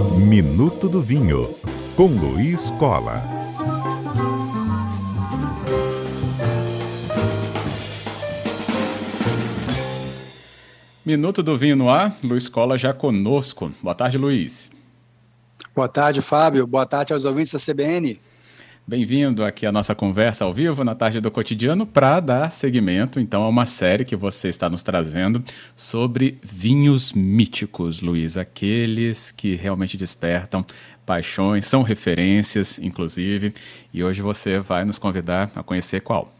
Minuto do Vinho, com Luiz Cola. Minuto do Vinho no ar, Luiz Cola já conosco. Boa tarde, Luiz. Boa tarde, Fábio. Boa tarde aos ouvintes da CBN. Bem-vindo aqui à nossa conversa ao vivo na tarde do cotidiano para dar seguimento então a uma série que você está nos trazendo sobre vinhos míticos, Luiz, aqueles que realmente despertam paixões, são referências, inclusive, e hoje você vai nos convidar a conhecer qual.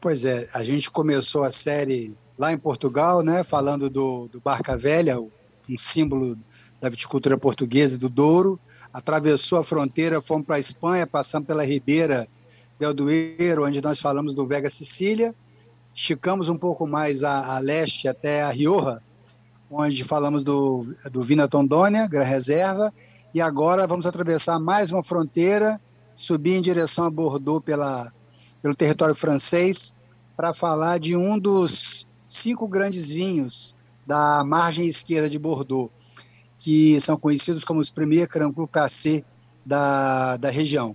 Pois é, a gente começou a série lá em Portugal, né, falando do, do Barca Velha, um símbolo da viticultura portuguesa do Douro, atravessou a fronteira, fomos para a Espanha, passamos pela Ribeira del Duero, onde nós falamos do Vega Sicília, esticamos um pouco mais a, a leste até a Rioja, onde falamos do, do Vina Tondônia, Gran Reserva, e agora vamos atravessar mais uma fronteira, subir em direção a Bordeaux pela, pelo território francês, para falar de um dos cinco grandes vinhos da margem esquerda de Bordeaux que são conhecidos como os Premier Cran Cru Cassé da, da região.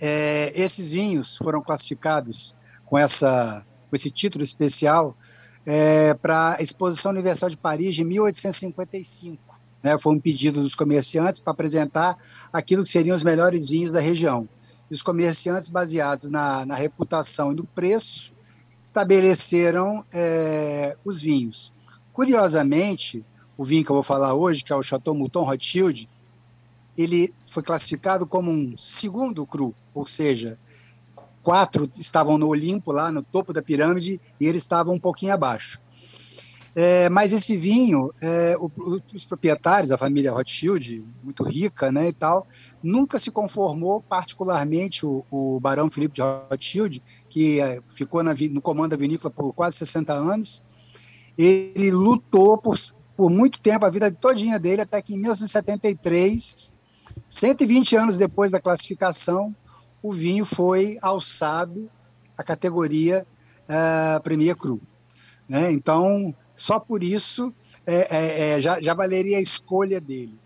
É, esses vinhos foram classificados com, essa, com esse título especial é, para a Exposição Universal de Paris de 1855. Né? Foi um pedido dos comerciantes para apresentar aquilo que seriam os melhores vinhos da região. E os comerciantes, baseados na, na reputação e no preço, estabeleceram é, os vinhos. Curiosamente, o vinho que eu vou falar hoje, que é o Chateau Mouton Rothschild, ele foi classificado como um segundo cru, ou seja, quatro estavam no Olimpo, lá no topo da pirâmide, e ele estava um pouquinho abaixo. É, mas esse vinho, é, o, os proprietários, a família Rothschild, muito rica né, e tal, nunca se conformou, particularmente o, o barão Felipe de Rothschild, que é, ficou na, no comando da vinícola por quase 60 anos, ele lutou por, por muito tempo, a vida todinha dele, até que em 1973, 120 anos depois da classificação, o vinho foi alçado à categoria uh, Premier Cru. Né? Então, só por isso é, é, é, já, já valeria a escolha dele.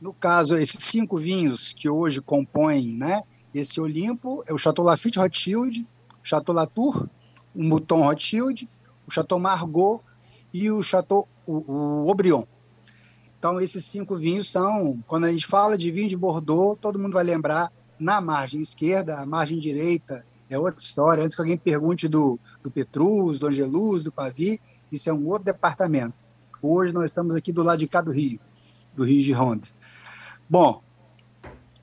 No caso, esses cinco vinhos que hoje compõem né, esse Olimpo, é o Chateau Lafite Rothschild, o Chateau Latour, o Mouton Rothschild, o Chateau Margaux e o Chateau o, o Obrion. Então, esses cinco vinhos são, quando a gente fala de vinho de Bordeaux, todo mundo vai lembrar na margem esquerda, a margem direita é outra história. Antes que alguém pergunte do, do Petrus, do Angelus, do Pavi, isso é um outro departamento. Hoje nós estamos aqui do lado de cá do Rio, do Rio de Ronda. Bom,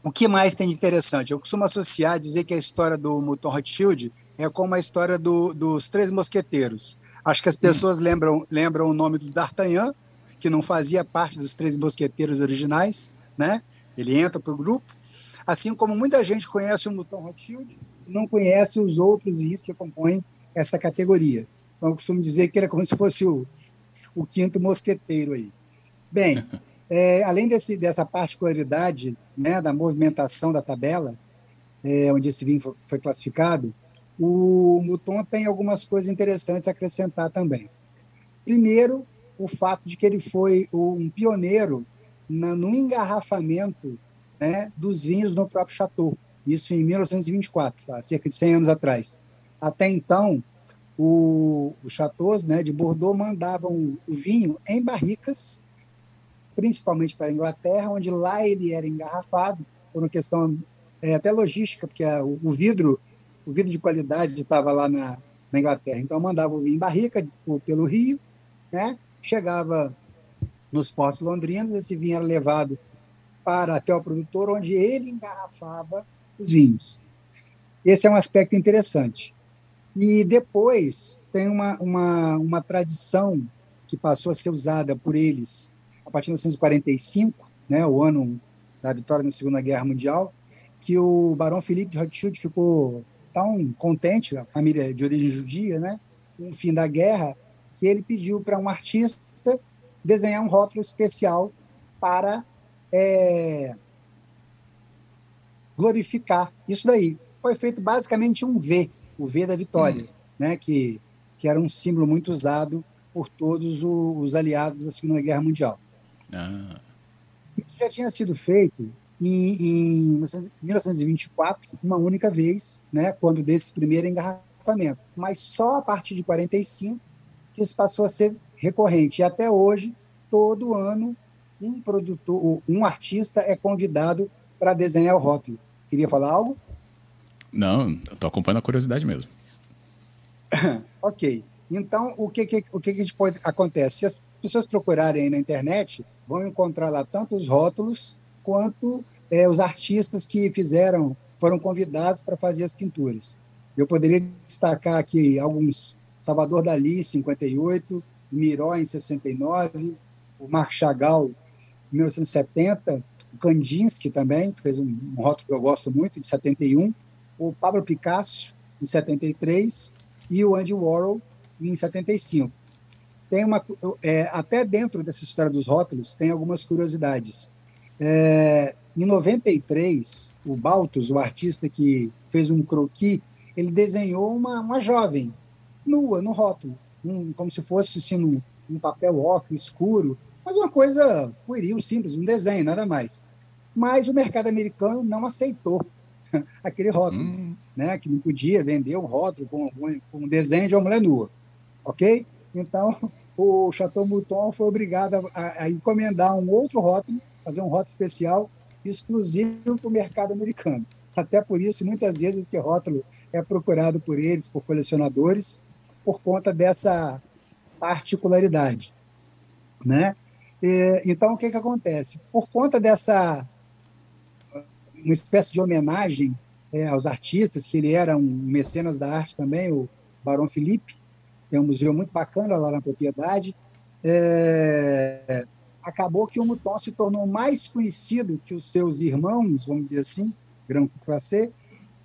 o que mais tem de interessante? Eu costumo associar, dizer que a história do Mouton Rothschild é como a história do, dos Três Mosqueteiros. Acho que as pessoas lembram, lembram o nome do D'Artagnan, que não fazia parte dos Três Mosqueteiros originais, né? Ele entra para o grupo. Assim como muita gente conhece o Mouton Rothschild, não conhece os outros vinhos que compõem essa categoria. Então, eu costumo dizer que era como se fosse o, o quinto mosqueteiro aí. Bem, é, além desse, dessa particularidade né, da movimentação da tabela, é, onde esse vinho foi classificado, o Mouton tem algumas coisas interessantes a acrescentar também. Primeiro, o fato de que ele foi um pioneiro na, no engarrafamento né, dos vinhos no próprio Chateau, isso em 1924, há cerca de 100 anos atrás. Até então, o, os chateaus né, de Bordeaux mandavam o vinho em barricas, principalmente para a Inglaterra, onde lá ele era engarrafado, por uma questão é, até logística, porque a, o vidro o vidro de qualidade estava lá na, na, Inglaterra. Então, mandava o vinho em barrica pelo rio, né? chegava nos portos londrinos, esse vinho era levado para até o produtor, onde ele engarrafava os vinhos. Esse é um aspecto interessante. E depois tem uma, uma, uma tradição que passou a ser usada por eles a partir de 1945, né, o ano da vitória na Segunda Guerra Mundial, que o Barão Felipe Rothschild ficou tão contente, a família de origem judia, né, com o fim da guerra, que ele pediu para um artista desenhar um rótulo especial para é, glorificar isso daí. Foi feito basicamente um V, o V da vitória, hum. né, que, que era um símbolo muito usado por todos os aliados da Segunda Guerra Mundial. Ah. já tinha sido feito em, em 1924, uma única vez, né, quando desse primeiro engarrafamento. Mas só a partir de 45 que isso passou a ser recorrente. E até hoje, todo ano, um produtor, um artista é convidado para desenhar o rótulo. Queria falar algo? Não, estou acompanhando a curiosidade mesmo. ok. Então, o que, que, o que, que pode, acontece? Se as pessoas procurarem aí na internet, vão encontrar lá tanto os rótulos quanto é, os artistas que fizeram, foram convidados para fazer as pinturas. Eu poderia destacar aqui alguns: Salvador Dali, 58, Miró, em 69, o Marc Chagall, em 1970, o Kandinsky também, que fez um, um rótulo que eu gosto muito, de 71, o Pablo Picasso, em 73, e o Andy Warhol, em 75. Tem uma, é, até dentro dessa história dos rótulos, tem algumas curiosidades. É, em 93, o Baltus, o artista que fez um croquis, ele desenhou uma, uma jovem nua no rótulo, um, como se fosse assim, um, um papel ocre escuro, mas uma coisa pueril, simples, um desenho, nada mais. Mas o mercado americano não aceitou aquele rótulo, hum. né, que não podia vender um rótulo com, com um desenho de uma mulher nua, ok? Então, o Chateau Mouton foi obrigado a, a encomendar um outro rótulo, fazer um rótulo especial exclusivo para o mercado americano. Até por isso, muitas vezes, esse rótulo é procurado por eles, por colecionadores, por conta dessa particularidade. Né? E, então, o que, que acontece? Por conta dessa uma espécie de homenagem é, aos artistas, que ele era um mecenas da arte também, o Barão Felipe, tem um museu muito bacana lá na propriedade. É, acabou que o Mouton se tornou mais conhecido que os seus irmãos, vamos dizer assim, Grand Cru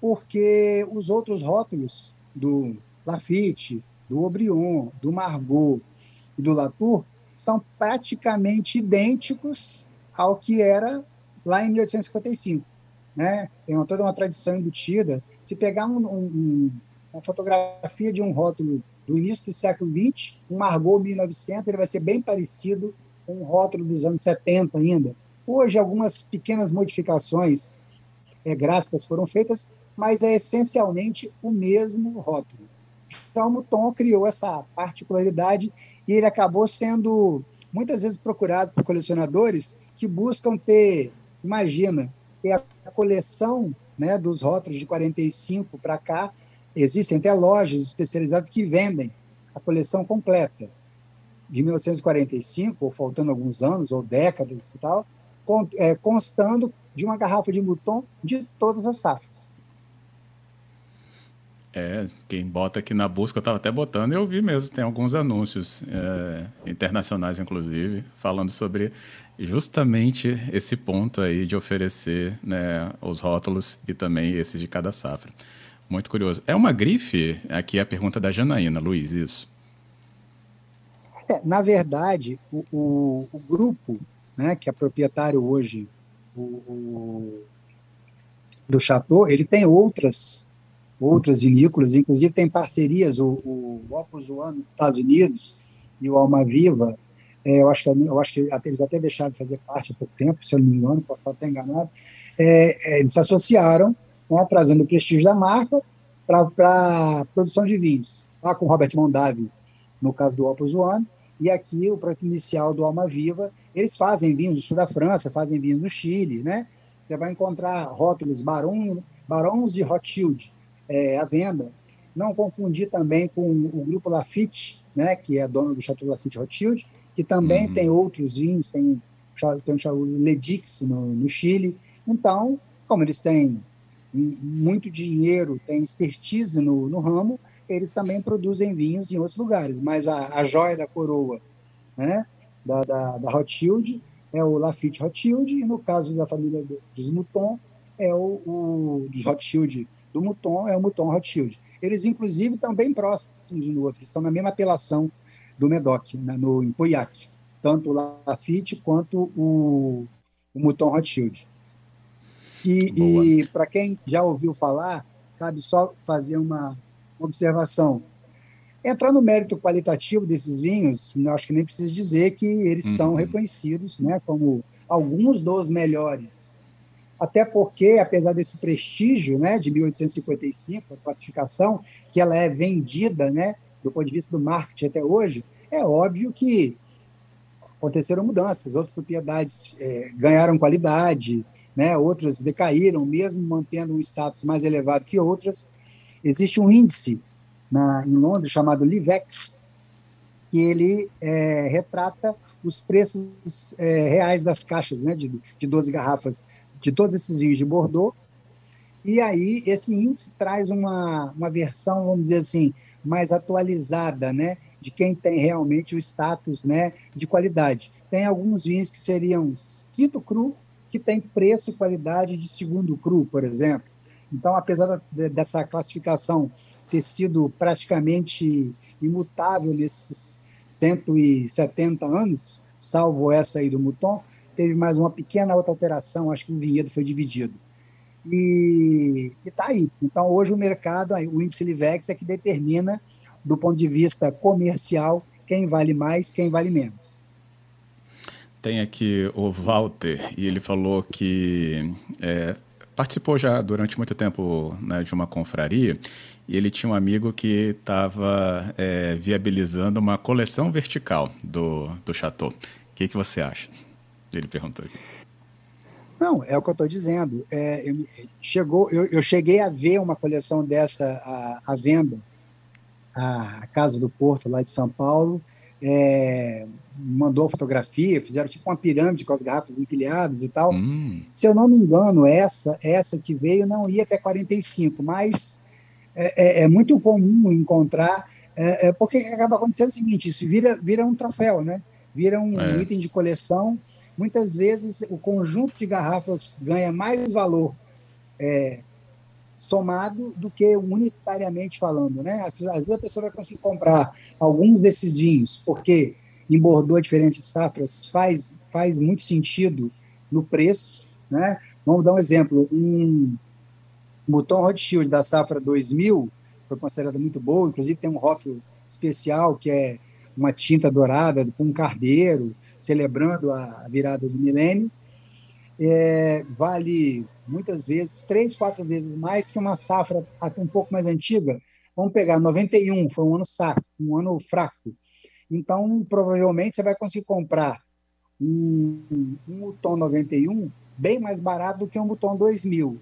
porque os outros rótulos do Lafitte, do Aubryon, do Margot e do Latour são praticamente idênticos ao que era lá em 1855. Né? Tem uma, toda uma tradição embutida. Se pegar um, um, uma fotografia de um rótulo do início do século XX, um Margot 1900, ele vai ser bem parecido com um rótulo dos anos 70 ainda. Hoje, algumas pequenas modificações é, gráficas foram feitas, mas é essencialmente o mesmo rótulo. Então, o Mouton criou essa particularidade e ele acabou sendo muitas vezes procurado por colecionadores que buscam ter, imagina, ter a coleção né, dos rótulos de 45 para cá. Existem até lojas especializadas que vendem a coleção completa de 1945, ou faltando alguns anos ou décadas e tal, é, constando de uma garrafa de Mouton de todas as safras. É, quem bota aqui na busca, eu estava até botando, eu vi mesmo, tem alguns anúncios é, internacionais, inclusive, falando sobre justamente esse ponto aí de oferecer né, os rótulos e também esses de cada safra. Muito curioso. É uma grife? Aqui é a pergunta da Janaína, Luiz, isso. É, na verdade, o, o, o, grupo, né, que é proprietário hoje o, o, do Chateau, ele tem outras outras vinícolas, inclusive tem parcerias, o, o Opus One nos Estados Unidos e o Alma Viva, é, eu, acho que, eu acho que eles até deixaram de fazer parte há pouco tempo, se eu não me engano, posso estar até enganado, é, é, eles se associaram, né, trazendo o prestígio da marca para a produção de vinhos, lá com Robert Mondavi, no caso do Opus One, e aqui o projeto inicial do Alma Viva, eles fazem vinhos do sul da França, fazem vinhos do Chile, né? Você vai encontrar rótulos barões, barões de Rothschild é, à venda. Não confundir também com o grupo Lafitte, né, que é dono do Chateau Lafitte Rothschild, que também uhum. tem outros vinhos, tem, tem o Ledix no, no Chile. Então, como eles têm muito dinheiro, têm expertise no, no ramo, eles também produzem vinhos em outros lugares, mas a, a joia da coroa né, da, da, da Rothschild é o Lafitte Rothschild, e no caso da família dos Mouton, é o, o dos Rothschild do Mouton, é o Mouton Rothschild. Eles, inclusive, estão bem próximos um do outro, estão na mesma apelação do Medoc, né, no, em tanto o Lafitte quanto o, o Mouton Rothschild. E, e para quem já ouviu falar, cabe só fazer uma observação. Entrar no mérito qualitativo desses vinhos, acho que nem preciso dizer que eles uhum. são reconhecidos né, como alguns dos melhores. Até porque, apesar desse prestígio né, de 1855, a classificação, que ela é vendida né, do ponto de vista do marketing até hoje, é óbvio que aconteceram mudanças, outras propriedades é, ganharam qualidade, né, outras decaíram, mesmo mantendo um status mais elevado que outras. Existe um índice na, em Londres chamado Livex, que ele é, retrata os preços é, reais das caixas né, de, de 12 garrafas de todos esses vinhos de Bordeaux. E aí, esse índice traz uma, uma versão, vamos dizer assim, mais atualizada, né, de quem tem realmente o status né, de qualidade. Tem alguns vinhos que seriam quinto cru, que tem preço e qualidade de segundo cru, por exemplo. Então, apesar dessa classificação ter sido praticamente imutável nesses 170 anos, salvo essa aí do Mouton, teve mais uma pequena outra alteração, acho que o vinhedo foi dividido. E está aí. Então, hoje o mercado, o índice Livex é que determina, do ponto de vista comercial, quem vale mais, quem vale menos. Tem aqui o Walter, e ele falou que é, participou já durante muito tempo né, de uma confraria, e ele tinha um amigo que estava é, viabilizando uma coleção vertical do, do Chateau. O que, que você acha? Ele perguntou aqui. Não, é o que eu estou dizendo. É, eu, chegou, eu, eu, cheguei a ver uma coleção dessa à, venda, a Casa do Porto, lá de São Paulo, é, mandou fotografia, fizeram tipo uma pirâmide com as garrafas empilhadas e tal. Hum. Se eu não me engano, essa essa que veio não ia até 45, mas é, é, é muito comum encontrar, é, é, porque acaba acontecendo o seguinte, isso vira, vira um troféu, né? Vira um é. item de coleção. Muitas vezes o conjunto de garrafas ganha mais valor somado do que unitariamente falando, né? Às, vezes a pessoa vai conseguir comprar alguns desses vinhos, porque em Bordeaux diferentes safras faz, faz muito sentido no preço, né? Vamos dar um exemplo, um Mouton Rothschild da safra 2000 foi considerada muito boa, inclusive tem um rótulo especial que é uma tinta dourada com um cardeiro, celebrando a virada do milênio, é, vale muitas vezes três, quatro vezes mais que uma safra um pouco mais antiga. Vamos pegar 91, foi um ano saco, um ano fraco. Então, provavelmente você vai conseguir comprar um, um Mouton 91 bem mais barato do que um Mouton 2000.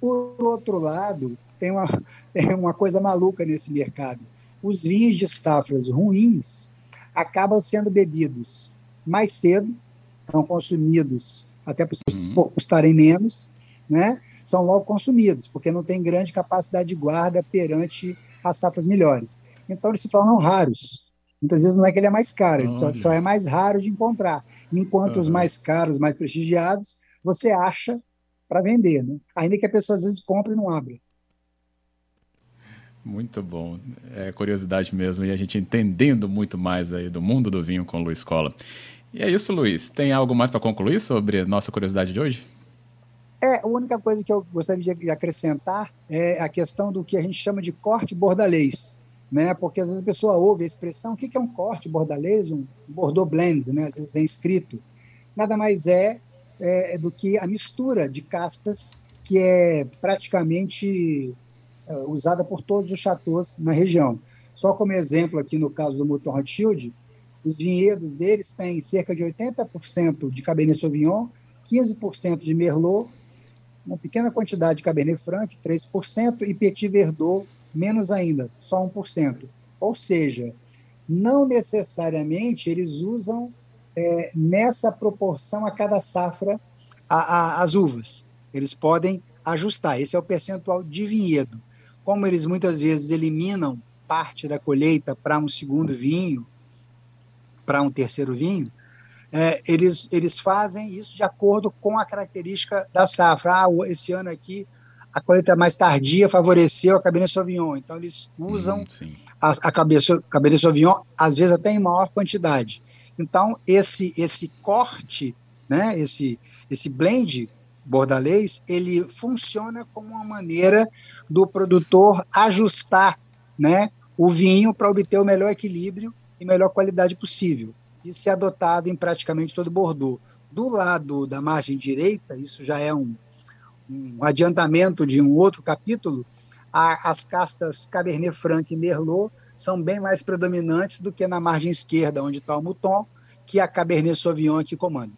Por outro lado, tem uma, tem uma coisa maluca nesse mercado. Os vinhos de safras ruins acabam sendo bebidos mais cedo, são consumidos até por, uhum. por custarem menos, né? são logo consumidos, porque não tem grande capacidade de guarda perante as safras melhores. Então, eles se tornam raros. Muitas vezes não é que ele é mais caro, ele só, só, é mais raro de encontrar. Enquanto uhum. os mais caros, mais prestigiados, você acha para vender. Né? Ainda que a pessoa às vezes compre e não abra. Muito bom. É curiosidade mesmo, e a gente entendendo muito mais aí do mundo do vinho com o Luiz Cola. E é isso, Luiz. Tem algo mais para concluir sobre nossa curiosidade de hoje? É, a única coisa que eu gostaria de acrescentar é a questão do que a gente chama de corte bordalês, né? Porque às vezes a pessoa ouve a expressão, o que é um corte bordalês? Um Bordeaux blend, né? Às vezes vem escrito. Nada mais é, é do que a mistura de castas que é praticamente é, usada por todos os chateaus na região. Só como exemplo aqui no caso do Mouton Rothschild, os vinhedos deles têm cerca de 80% de Cabernet Sauvignon, 15% de Merlot, uma pequena quantidade de Cabernet Franc, 3%, e Petit Verdot, menos ainda, só 1%. Ou seja, não necessariamente eles usam é, nessa proporção a cada safra a, a, as uvas. Eles podem ajustar. Esse é o percentual de vinhedo. Como eles muitas vezes eliminam parte da colheita para um segundo vinho, para um terceiro vinho, é, eles, eles fazem isso de acordo com a característica da safra. Ah, esse ano aqui a colheita mais tardia favoreceu a Cabernet Sauvignon, então eles usam hum, a, a Cabernet Sauvignon, às vezes até em maior quantidade. Então, esse, esse corte, né, esse, esse blend bordalês, ele funciona como uma maneira do produtor ajustar né, o vinho para obter o melhor equilíbrio e melhor qualidade possível. Isso é adotado em praticamente todo Bordeaux. Do lado da margem direita, isso já é um, um adiantamento de um outro capítulo, a, as castas Cabernet Franc e Merlot são bem mais predominantes do que na margem esquerda, onde está o Mouton, que é a Cabernet Sauvignon que comanda.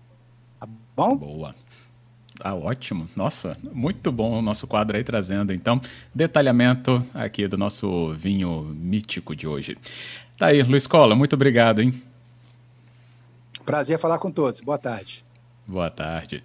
Tá bom? Boa. Ah, ótimo. Nossa, muito bom o nosso quadro aí trazendo, então, detalhamento aqui do nosso vinho mítico de hoje. Tá aí, Luiz Cola, muito obrigado, hein? Prazer falar com todos. Boa tarde. Boa tarde.